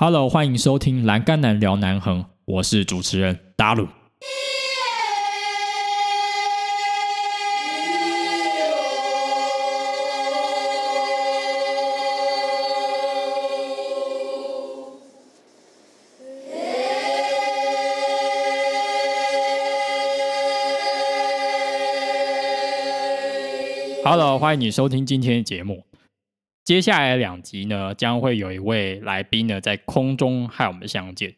Hello，欢迎收听《栏杆男聊南横》，我是主持人达鲁。Hello，欢迎你收听今天的节目。接下来两集呢，将会有一位来宾呢在空中和我们相见。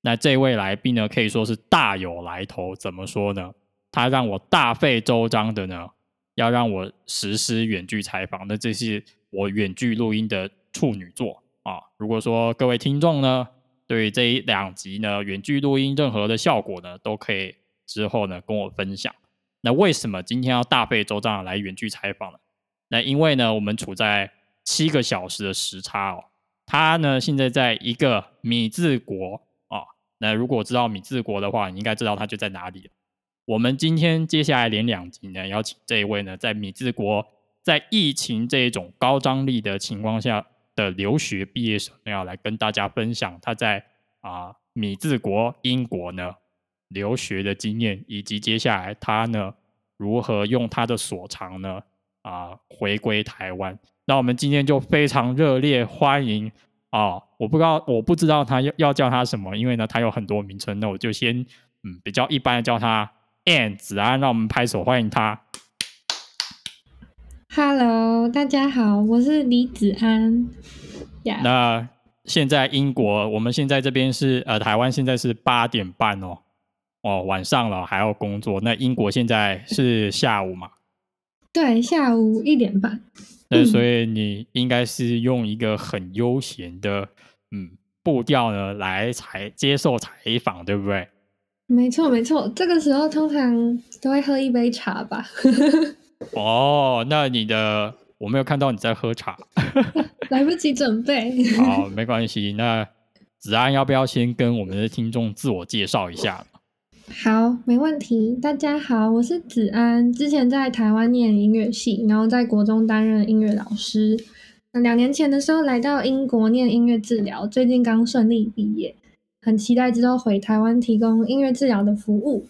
那这位来宾呢，可以说是大有来头。怎么说呢？他让我大费周章的呢，要让我实施远距采访。那这是我远距录音的处女作啊！如果说各位听众呢，对这一两集呢远距录音任何的效果呢，都可以之后呢跟我分享。那为什么今天要大费周章来远距采访呢？那因为呢，我们处在七个小时的时差哦。他呢，现在在一个米字国啊。那如果知道米字国的话，你应该知道他就在哪里。我们今天接下来连两集呢，邀请这一位呢，在米字国，在疫情这一种高张力的情况下的留学毕业生，要来跟大家分享他在啊米字国英国呢。留学的经验，以及接下来他呢如何用他的所长呢啊回归台湾？那我们今天就非常热烈欢迎啊！我不知道我不知道他要要叫他什么，因为呢他有很多名称，那我就先嗯比较一般的叫他 Ann 子安，让我们拍手欢迎他。Hello，大家好，我是李子安。那现在英国，我们现在这边是呃台湾现在是八点半哦。哦，晚上了还要工作。那英国现在是下午嘛？对，下午一点半。那所以你应该是用一个很悠闲的嗯步调呢来采接受采访，对不对？没错，没错。这个时候通常都会喝一杯茶吧？哦，那你的我没有看到你在喝茶，来不及准备。好，没关系。那子安要不要先跟我们的听众自我介绍一下？好，没问题。大家好，我是子安，之前在台湾念音乐系，然后在国中担任音乐老师。两年前的时候来到英国念音乐治疗，最近刚顺利毕业，很期待之后回台湾提供音乐治疗的服务。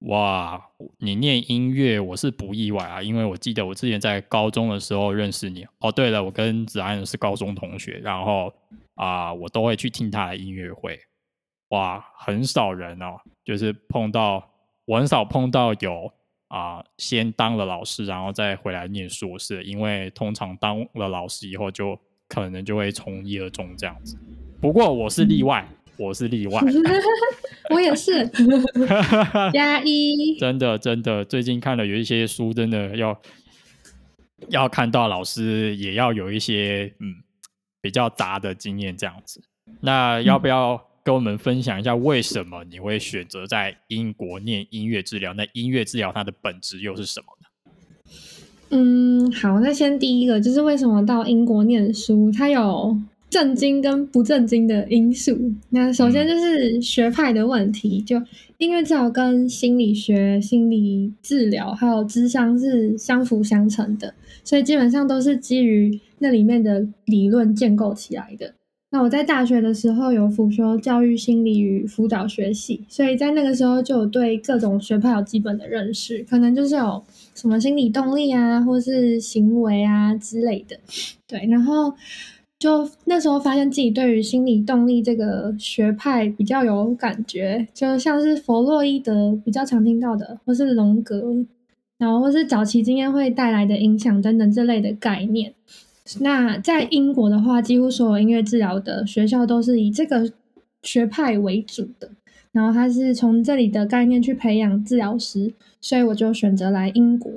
哇，你念音乐我是不意外啊，因为我记得我之前在高中的时候认识你。哦，对了，我跟子安是高中同学，然后啊，我都会去听他的音乐会。哇，很少人哦，就是碰到我很少碰到有啊，先当了老师，然后再回来念硕士，因为通常当了老师以后，就可能就会从一而终这样子。不过我是例外，我是例外 我也是 加一。真的真的，最近看了有一些书，真的要要看到老师也要有一些嗯比较杂的经验这样子。那要不要？跟我们分享一下，为什么你会选择在英国念音乐治疗？那音乐治疗它的本质又是什么呢？嗯，好，那先第一个就是为什么到英国念书，它有震惊跟不震惊的因素。那首先就是学派的问题，就音乐治疗跟心理学、心理治疗还有智商是相辅相成的，所以基本上都是基于那里面的理论建构起来的。那我在大学的时候有辅修教育心理与辅导学系，所以在那个时候就有对各种学派有基本的认识，可能就是有什么心理动力啊，或是行为啊之类的。对，然后就那时候发现自己对于心理动力这个学派比较有感觉，就像是弗洛伊德比较常听到的，或是荣格，然后或是早期经验会带来的影响等等这类的概念。那在英国的话，几乎所有音乐治疗的学校都是以这个学派为主的，然后他是从这里的概念去培养治疗师，所以我就选择来英国。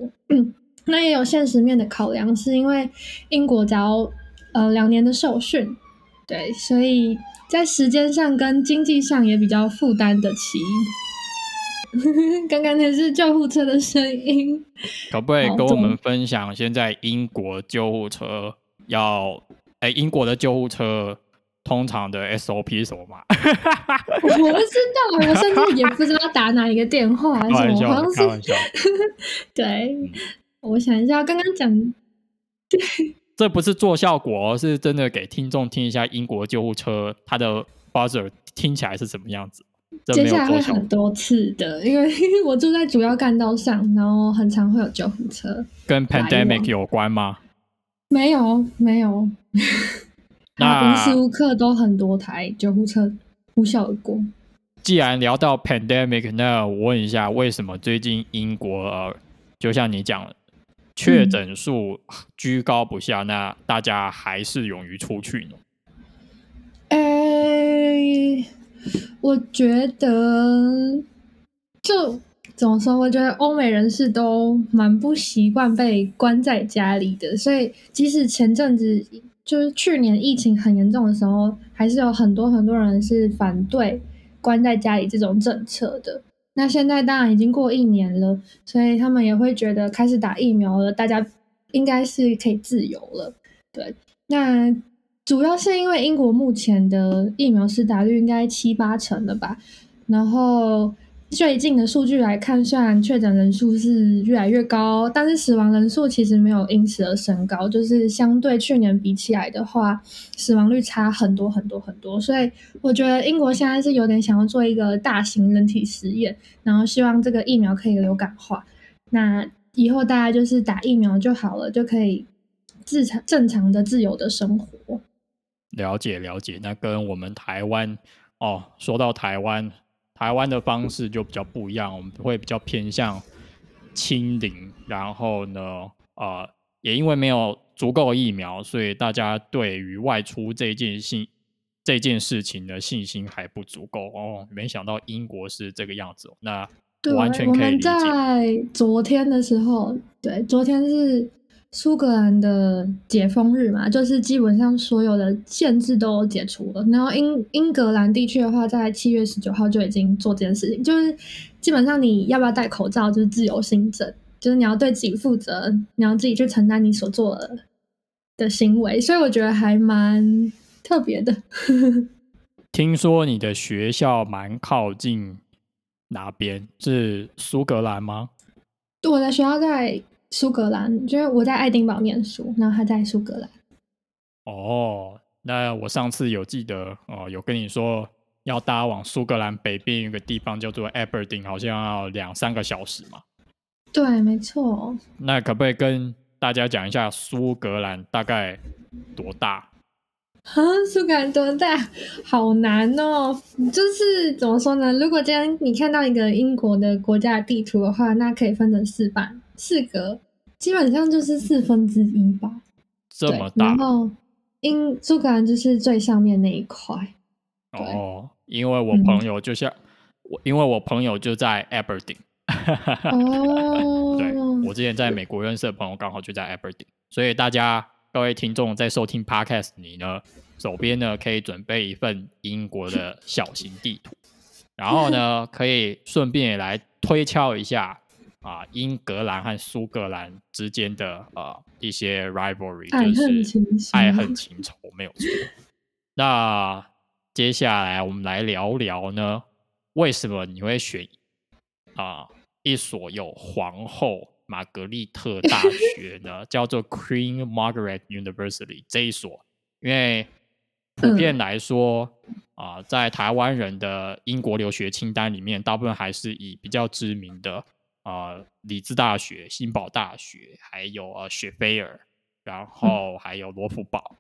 那也有现实面的考量，是因为英国只要呃两年的受训，对，所以在时间上跟经济上也比较负担得起。刚刚那是救护车的声音，可不可以跟我们分享现在英国救护车要？哎，英国的救护车通常的 SOP 是什么吗？我不知道，我甚至也不知道打哪一个电话。开玩笑，开玩笑。对，我想一下，刚刚讲，对，这不是做效果，是真的给听众听一下英国救护车它的 buzzer 听起来是什么样子。接下来会很多次的，因为 我住在主要干道上，然后很常会有救护车。跟 pandemic 有关吗？没有，没有。那无时无刻都很多台救护车呼啸而过。既然聊到 pandemic，那我问一下，为什么最近英国呃，就像你讲，确诊数居高不下，那大家还是勇于出去呢？诶，我觉得就怎么说？我觉得欧美人士都蛮不习惯被关在家里的，所以即使前阵子就是去年疫情很严重的时候，还是有很多很多人是反对。关在家里这种政策的，那现在当然已经过一年了，所以他们也会觉得开始打疫苗了，大家应该是可以自由了。对，那主要是因为英国目前的疫苗施打率应该七八成了吧，然后。最近的数据来看，虽然确诊人数是越来越高，但是死亡人数其实没有因此而升高，就是相对去年比起来的话，死亡率差很多很多很多。所以我觉得英国现在是有点想要做一个大型人体实验，然后希望这个疫苗可以流感化，那以后大家就是打疫苗就好了，就可以正常正常的自由的生活。了解了解，那跟我们台湾哦，说到台湾。台湾的方式就比较不一样，我们会比较偏向清零，然后呢，呃，也因为没有足够疫苗，所以大家对于外出这件信这件事情的信心还不足够哦。没想到英国是这个样子，那完全可以理解。在昨天的时候，对，昨天是。苏格兰的解封日嘛，就是基本上所有的限制都解除了。然后英英格兰地区的话，在七月十九号就已经做这件事情，就是基本上你要不要戴口罩，就是自由行政，就是你要对自己负责，你要自己去承担你所做的的行为。所以我觉得还蛮特别的。听说你的学校蛮靠近哪边？是苏格兰吗？我的学校在。苏格兰，就是我在爱丁堡念书，然后他在苏格兰。哦，那我上次有记得哦，有跟你说要搭往苏格兰北边一个地方叫做 Aberdeen，好像要两三个小时嘛。对，没错。那可不可以跟大家讲一下苏格兰大概多大？啊，苏格兰多大？好难哦！就是怎么说呢？如果今天你看到一个英国的国家地图的话，那可以分成四半。四格基本上就是四分之一吧，这么大。然后英苏格兰就是最上面那一块。哦，因为我朋友就像我，因为我朋友就在 Aberdeen。哦，对，我之前在美国认识的朋友刚好就在 Aberdeen，所以大家各位听众在收听 Podcast，你呢手边呢可以准备一份英国的小型地图，然后呢可以顺便来推敲一下。啊，英格兰和苏格兰之间的呃一些 rivalry，就是爱恨情仇，没有错。那接下来我们来聊聊呢，为什么你会选啊一所有皇后玛格丽特大学呢？叫做 Queen Margaret University 这一所，因为普遍来说啊，在台湾人的英国留学清单里面，大部分还是以比较知名的。呃，理智大学、新堡大学，还有呃雪菲尔，然后还有罗浮堡，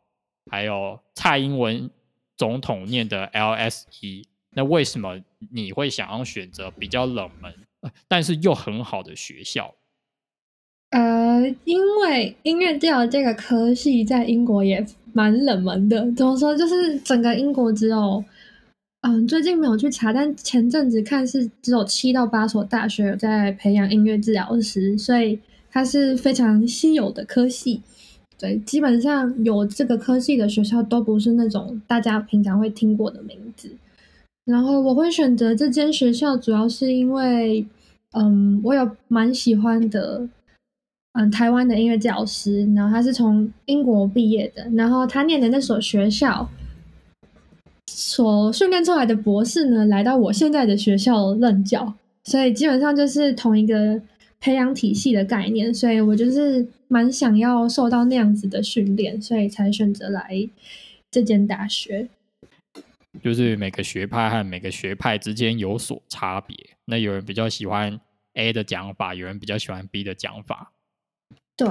还有蔡英文总统念的 LSE。那为什么你会想要选择比较冷门，但是又很好的学校？呃，因为音乐教这个科系在英国也蛮冷门的。怎么说？就是整个英国只有。嗯，最近没有去查，但前阵子看是只有七到八所大学有在培养音乐治疗师，所以它是非常稀有的科系。对，基本上有这个科系的学校都不是那种大家平常会听过的名字。然后我会选择这间学校，主要是因为，嗯，我有蛮喜欢的，嗯，台湾的音乐教师，然后他是从英国毕业的，然后他念的那所学校。所训练出来的博士呢，来到我现在的学校任教，所以基本上就是同一个培养体系的概念，所以我就是蛮想要受到那样子的训练，所以才选择来这间大学。就是每个学派和每个学派之间有所差别。那有人比较喜欢 A 的讲法，有人比较喜欢 B 的讲法。对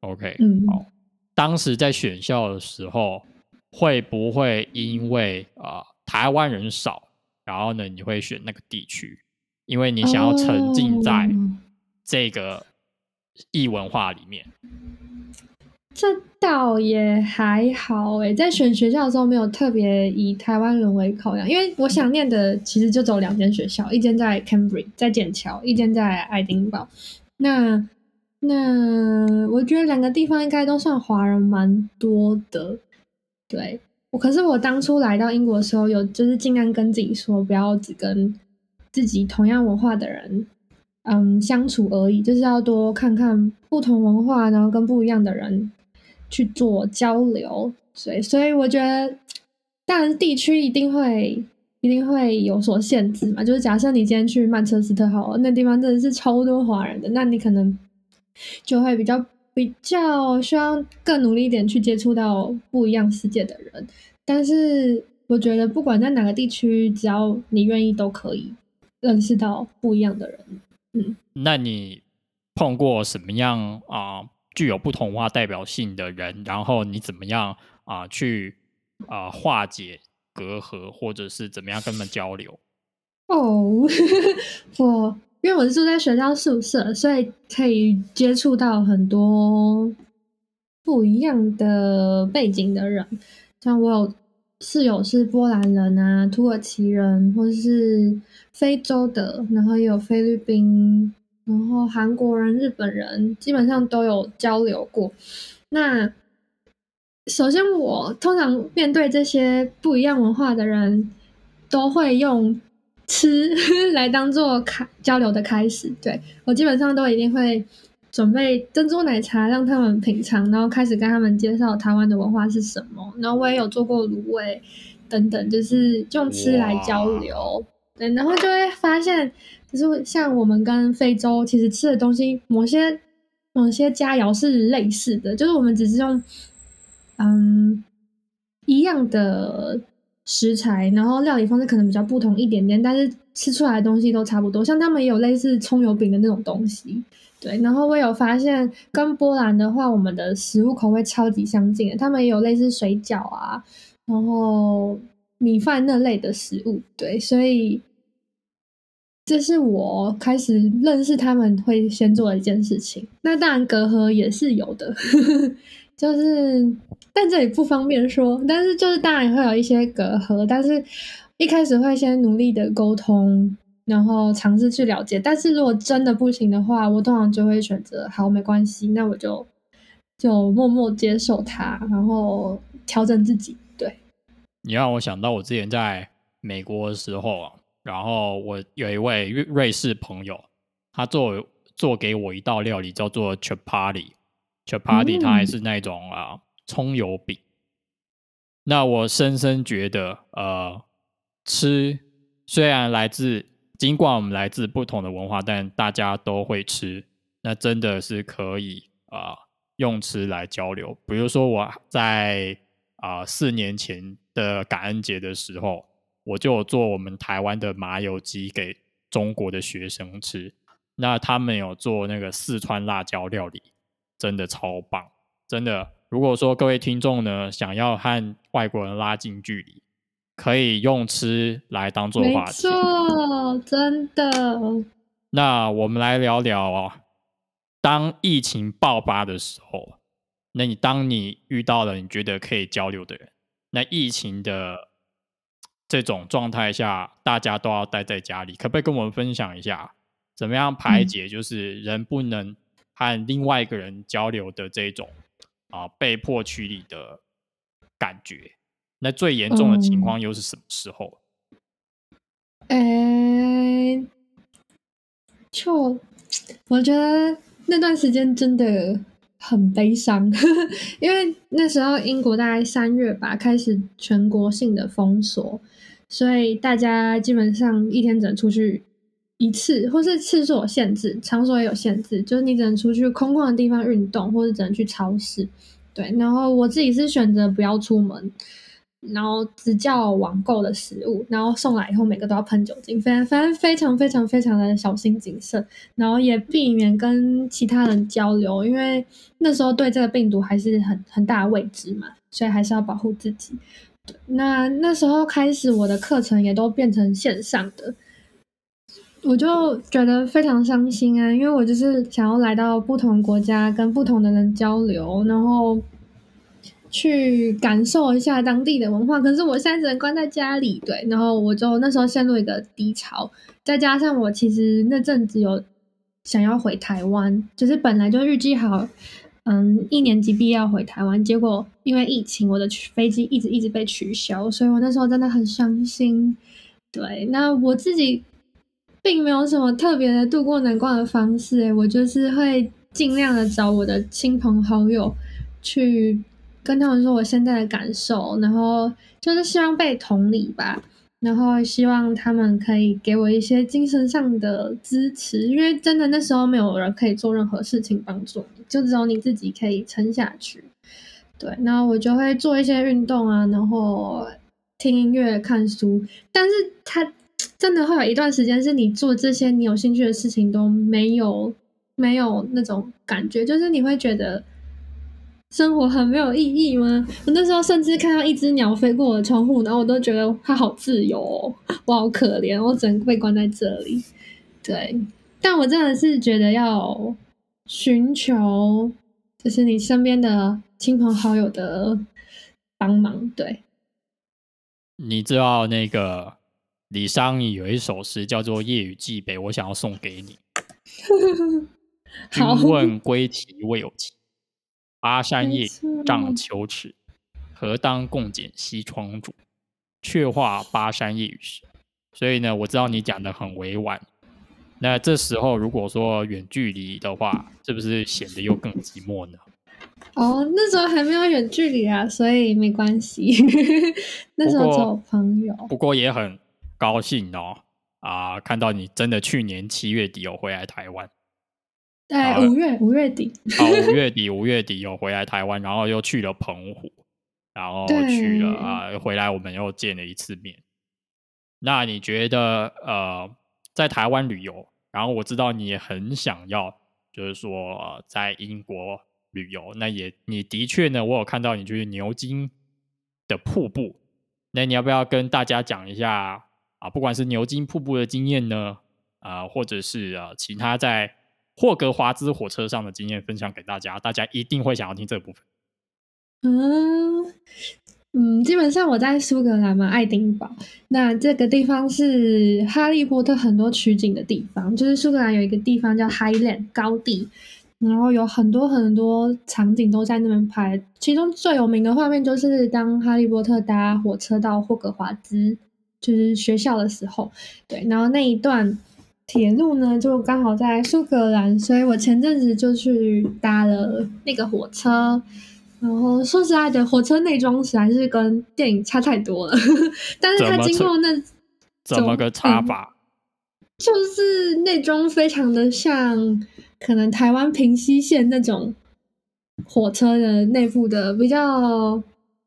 ，OK，嗯，好。当时在选校的时候，会不会因为啊台湾人少，然后呢你会选那个地区，因为你想要沉浸在这个异文化里面？这倒也还好诶，在选学校的时候没有特别以台湾人为考量，因为我想念的其实就只有两间学校，一间在 Cambridge，在剑桥，一间在爱丁堡。那那我觉得两个地方应该都算华人蛮多的。对我，可是我当初来到英国的时候，有就是尽量跟自己说，不要只跟自己同样文化的人。嗯，相处而已，就是要多看看不同文化，然后跟不一样的人去做交流。所以，所以我觉得，当然地区一定会一定会有所限制嘛。就是假设你今天去曼彻斯特好，那地方真的是超多华人的，那你可能就会比较比较需要更努力一点去接触到不一样世界的人。但是，我觉得不管在哪个地区，只要你愿意，都可以认识到不一样的人。嗯那你碰过什么样啊、具有不同文化代表性的人？然后你怎么样啊、去啊、化解隔阂，或者是怎么样跟他们交流？哦，我因为我是住在学校宿舍，所以可以接触到很多不一样的背景的人。像我有室友是波兰人啊、土耳其人，或是非洲的，然后也有菲律宾，然后韩国人、日本人，基本上都有交流过。那首先，我通常面对这些不一样文化的人，都会用吃 来当做开交流的开始。对我基本上都一定会准备珍珠奶茶让他们品尝，然后开始跟他们介绍台湾的文化是什么。然后我也有做过卤味等等，就是用吃来交流。对，然后就会发现，就是像我们跟非洲其实吃的东西，某些某些佳肴是类似的，就是我们只是用嗯一样的食材，然后料理方式可能比较不同一点点，但是吃出来的东西都差不多。像他们也有类似葱油饼的那种东西，对。然后我有发现，跟波兰的话，我们的食物口味超级相近，他们也有类似水饺啊，然后米饭那类的食物，对，所以。这是我开始认识他们会先做的一件事情。那当然隔阂也是有的，就是但这里不方便说。但是就是当然会有一些隔阂，但是一开始会先努力的沟通，然后尝试去了解。但是如果真的不行的话，我通常就会选择好没关系，那我就就默默接受它，然后调整自己。对，你让我想到我之前在美国的时候啊，然后我有一位瑞瑞士朋友，他做做给我一道料理叫做 chapati。chapati 它还是那种啊葱油饼。那我深深觉得，呃，吃虽然来自尽管我们来自不同的文化，但大家都会吃，那真的是可以啊、用吃来交流。比如说我在啊、四年前的感恩节的时候，我就有做我们台湾的麻油鸡给中国的学生吃。那他们有做那个四川辣椒料理，真的超棒，真的。如果说各位听众呢想要和外国人拉近距离，可以用吃来当做没话题。错，真的。那我们来聊聊啊，当疫情爆发的时候，那你当你遇到了你觉得可以交流的人，那疫情的这种状态下，大家都要待在家里，可不可以跟我们分享一下，怎么样排嗯解就是人不能和另外一个人交流的这种啊被迫驱离的感觉？那最严重的情嗯况又是什么时候？诶，就我觉得那段时间真的很悲伤，因为那时候英国大概三月吧开始全国性的封锁，所以大家基本上一天只能出去一次，或是次数有限制，场所也有限制，就是你只能出去空旷的地方运动，或者只能去超市。对，然后我自己是选择不要出门，然后只叫网购的食物，然后送来以后每个都要喷酒精，非常反正非常非常非常的小心谨慎，然后也避免跟其他人交流，因为那时候对这个病毒还是很很大的未知嘛，所以还是要保护自己。那那时候开始，我的课程也都变成线上的。我就觉得非常伤心啊，因为我就是想要来到不同国家，跟不同的人交流，然后去感受一下当地的文化。可是我现在只能关在家里，对，然后我就那时候陷入一个低潮，再加上我其实那阵子有想要回台湾，就是本来就预计好，嗯，一年级毕业要回台湾，结果因为疫情，我的飞机一直一直被取消，所以我那时候真的很伤心。对，那我自己。并没有什么特别的度过难关的方式，我就是会尽量的找我的亲朋好友去跟他们说我现在的感受，然后就是希望被同理吧，然后希望他们可以给我一些精神上的支持，因为真的那时候没有人可以做任何事情帮助你，就只有你自己可以撑下去。对，那我就会做一些运动啊，然后听音乐、看书，但是他。真的会有一段时间是你做这些你有兴趣的事情都没有没有那种感觉，就是你会觉得生活很没有意义吗？我那时候甚至看到一只鸟飞过我的窗户，然后我都觉得它好自由，哦我好可怜，我只能被关在这里。对，但我真的是觉得要寻求，就是你身边的亲朋好友的帮忙。对，你知道那个？李商隐有一首诗叫做《夜雨寄北》，我想要送给你。君问归期未有期，巴山夜雨涨秋池。何当共剪西窗烛，却话巴山夜雨时。所以呢，我知道你讲的很委婉。那这时候如果说远距离的话，是不是显得又更寂寞呢？哦，那时候还没有远距离啊，所以没关系。那时候只有朋友，不过也很。高兴哦啊！看到你真的去年七月底有回来台湾，对，五月五月底，哦，五月底五月底有回来台湾，然后又去了澎湖，然后去了啊，回来我们又见了一次面。那你觉得呃，在台湾旅游，然后我知道你也很想要，就是说在英国旅游，那也你的确呢，我有看到你去牛津的瀑布，那你要不要跟大家讲一下？啊，不管是牛津瀑布的经验呢，啊，或者是啊其他在霍格华兹火车上的经验分享给大家，大家一定会想要听这部分。嗯嗯，基本上我在苏格兰嘛，爱丁堡，那这个地方是哈利波特很多取景的地方，就是苏格兰有一个地方叫 Highland 高地，然后有很多很多场景都在那边拍，其中最有名的画面就是当哈利波特搭火车到霍格华兹。就是学校的时候，对，然后那一段铁路呢，就刚好在苏格兰，所以我前阵子就去搭了那个火车。然后说实在的，火车内装实在是跟电影差太多了。但是它经过那怎么个差法？就是内装非常的像可能台湾平西线那种火车的内部的比较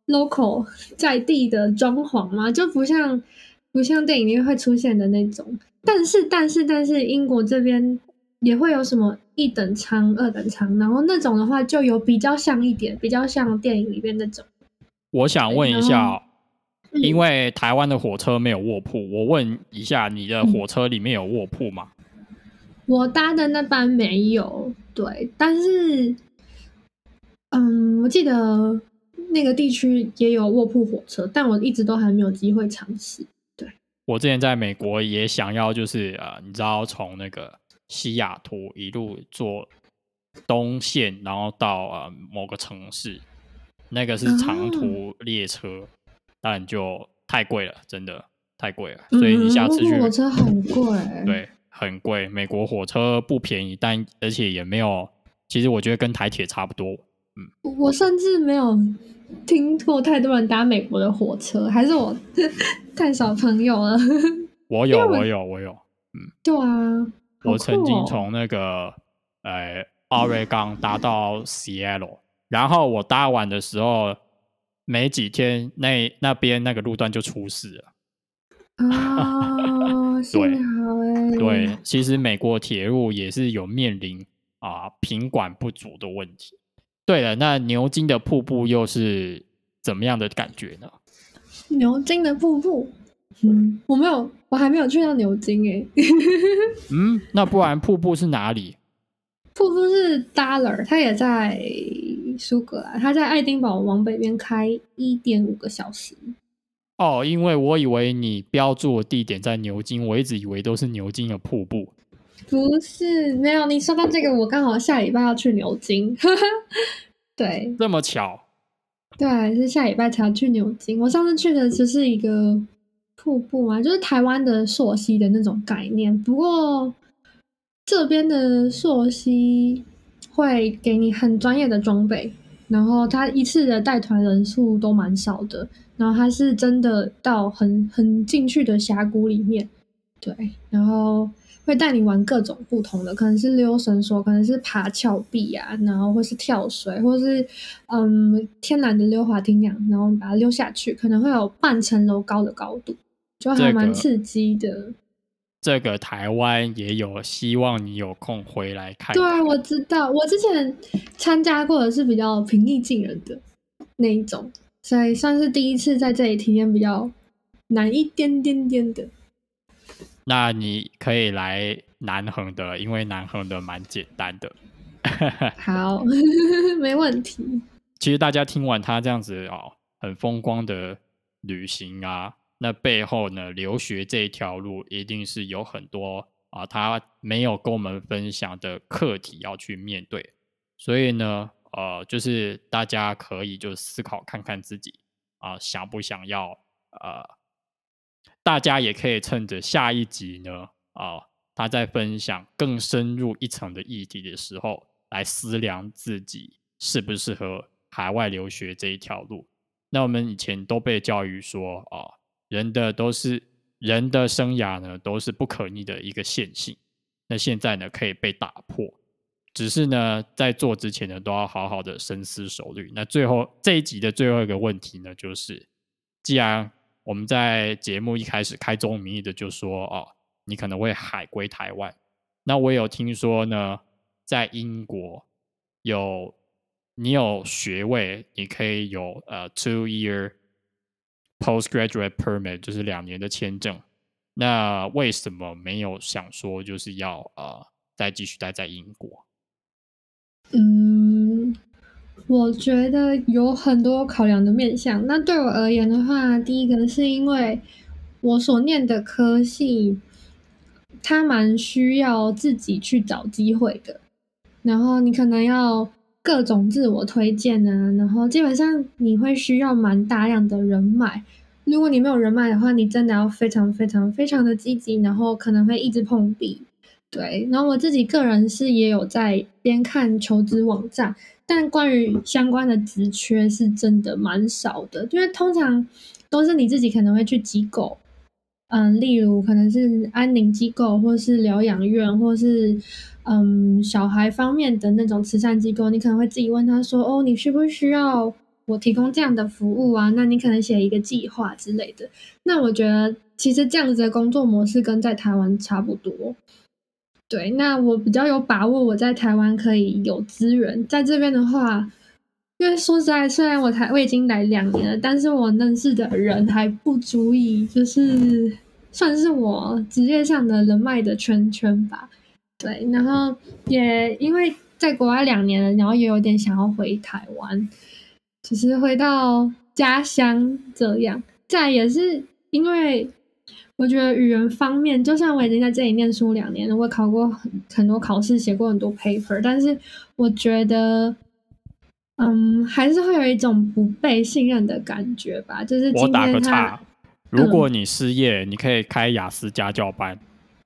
local 在地的装潢嘛，就不像。不像电影里面会出现的那种，但是但是但是英国这边也会有什么一等舱、二等舱，然后那种的话就有比较像一点，比较像电影里面那种。我想问一下，因为台湾的火车没有卧铺，我问一下，你的火车里面有卧铺吗？我搭的那班没有，对，但是，嗯，我记得那个地区也有卧铺火车，但我一直都还没有机会尝试。对我之前在美国也想要，就是呃，你知道从那个西雅图一路坐东线，然后到呃某个城市，那个是长途列车，但就太贵了，真的太贵了。所以你下次去火车很贵，对，很贵。美国火车不便宜，但而且也没有，其实我觉得跟台铁差不多。嗯，我甚至没有。听过太多人搭美国的火车，还是我 太少朋友了。我有，我有，我有。嗯对啊，我曾经从那个呃奥瑞冈搭到 Seattle，然后我搭完的时候没几天，那那边那个路段就出事了。啊，幸好哎，对，其实美国铁路也是有面临啊品管不足的问题。对了，那牛津的瀑布又是怎么样的感觉呢？牛津的瀑布，嗯，我没有，我还没有去到牛津诶。嗯，那不然瀑布是哪里？瀑布是 Dollar，它也在苏格兰，它在爱丁堡往北边开一点五个小时。哦，因为我以为你标注的地点在牛津，我一直以为都是牛津的瀑布。不是，没有。你说到这个，我刚好下礼拜要去牛津。对这么巧，对，是下礼拜才要去牛津。我上次去的只是一个瀑布嘛，就是台湾的溯溪的那种概念。不过这边的溯溪会给你很专业的装备，然后他一次的带团人数都蛮少的，然后他是真的到很很进去的峡谷里面，对，然后会带你玩各种不同的，可能是溜绳索，可能是爬峭壁啊，然后或是跳水，或是嗯天然的溜滑梯那样，然后把它溜下去，可能会有半层楼高的高度，就还蛮刺激的。这个台湾也有，希望你有空回来看看。对，啊我知道，我之前参加过的是比较平易近人的那一种，所以算是第一次在这里体验比较难一点点点的。那你可以来南横的，因为南横的蛮简单的。好，没问题。其实大家听完他这样子哦，很风光的旅行啊，那背后呢，留学这一条路一定是有很多啊，他没有跟我们分享的课题要去面对。所以呢，呃，就是大家可以就思考看看自己啊，想不想要呃，大家也可以趁着下一集呢，啊，他在分享更深入一层的议题的时候，来思量自己适不适合海外留学这一条路。那我们以前都被教育说，啊，人的都是人的生涯呢，都是不可逆的一个线性。那现在呢，可以被打破，只是呢，在做之前呢，都要好好的深思熟虑。那最后这一集的最后一个问题呢，就是既然我们在节目一开始开宗明义的就说，哦，你可能会海归台湾。那我有听说呢，在英国有你有学位，你可以有呃 two year postgraduate permit，就是两年的签证。那为什么没有想说就是要呃再继续待在英国？嗯，我觉得有很多考量的面向。那对我而言的话，第一个是因为我所念的科系，它蛮需要自己去找机会的。然后你可能要各种自我推荐啊，然后基本上你会需要蛮大量的人脉。如果你没有人脉的话，你真的要非常非常非常的积极，然后可能会一直碰壁。对，然后我自己个人是也有在边看求职网站，但关于相关的职缺是真的蛮少的，因为通常都是你自己可能会去机构，嗯，例如可能是安宁机构，或是疗养院，或是嗯小孩方面的那种慈善机构，你可能会自己问他说，哦，你需不需要我提供这样的服务啊？那你可能写一个计划之类的。那我觉得其实这样子的工作模式跟在台湾差不多。对，那我比较有把握，我在台湾可以有资源，在这边的话，因为说实在，虽然我台我已经来两年了，但是我认识的人还不足以，就是算是我职业上的人脉的圈圈吧。对，然后也因为在国外两年了，然后也有点想要回台湾，只是回到家乡这样。再也是因为。我觉得语言方面，就算我已经在这里念书两年了，我考过很很多考试，写过很多 paper，但是我觉得，嗯，还是会有一种不被信任的感觉吧。就是我打个今天他岔，如果你失业，你可以开雅思家教班，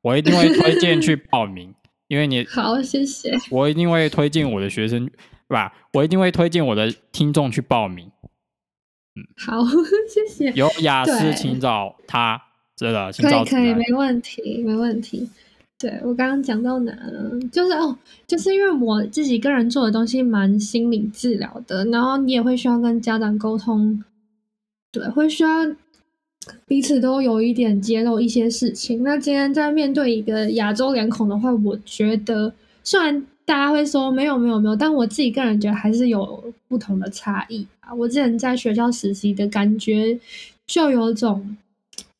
我一定会推荐去报名，因为你 好，谢谢。我一定会推荐我的学生，不吧？我一定会推荐我的听众去报名。好，谢谢。有雅思，对请找他真的，可以可以，没问题，没问题。对我刚刚讲到哪了？就是哦，就是因为我自己个人做的东西蛮心理治疗的，然后你也会需要跟家长沟通，对，会需要彼此都有一点揭露一些事情。那今天在面对一个亚洲脸孔的话，我觉得虽然大家会说没有没有没有，但我自己个人觉得还是有不同的差异啊。我之前在学校实习的感觉，就有种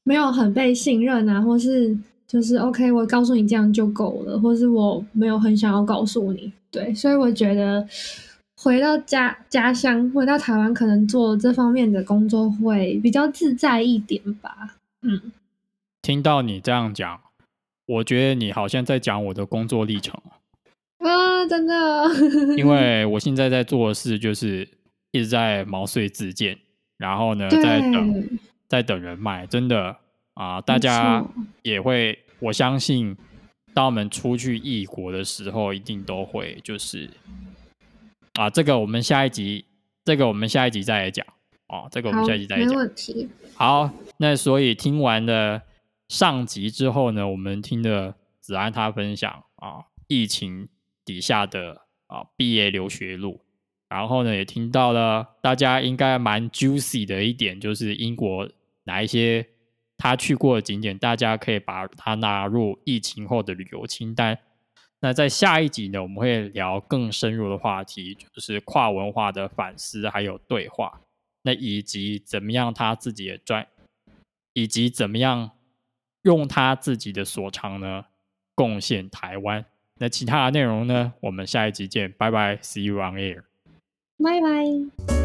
没有很被信任啊，或是。就是 OK，我告诉你这样就够了，或是我没有很想要告诉你，对，所以我觉得回到家家乡，回到台湾，可能做这方面的工作会比较自在一点吧。嗯，听到你这样讲，我觉得你好像在讲我的工作历程啊，真的，因为我现在在做的事就是一直在毛遂自荐，然后呢，在等在等人脉，真的。啊，大家也会，我相信，当我们出去异国的时候，一定都会就是，啊，这个我们下一集，这个我们下一集再来讲，哦，这个我们下一集再来讲，没问题。好，那所以听完了上集之后呢，我们听了子安他分享啊，疫情底下的啊毕业留学路，然后呢也听到了大家应该蛮 juicy 的一点，就是英国哪一些。他去过的景点，大家可以把它纳入疫情后的旅游清单。那在下一集呢，我们会聊更深入的话题，就是跨文化的反思还有对话。那以及怎么样他自己的专，以及怎么样用他自己的所长呢，贡献台湾。那其他的内容呢，我们下一集见，拜拜，See you on air，拜拜。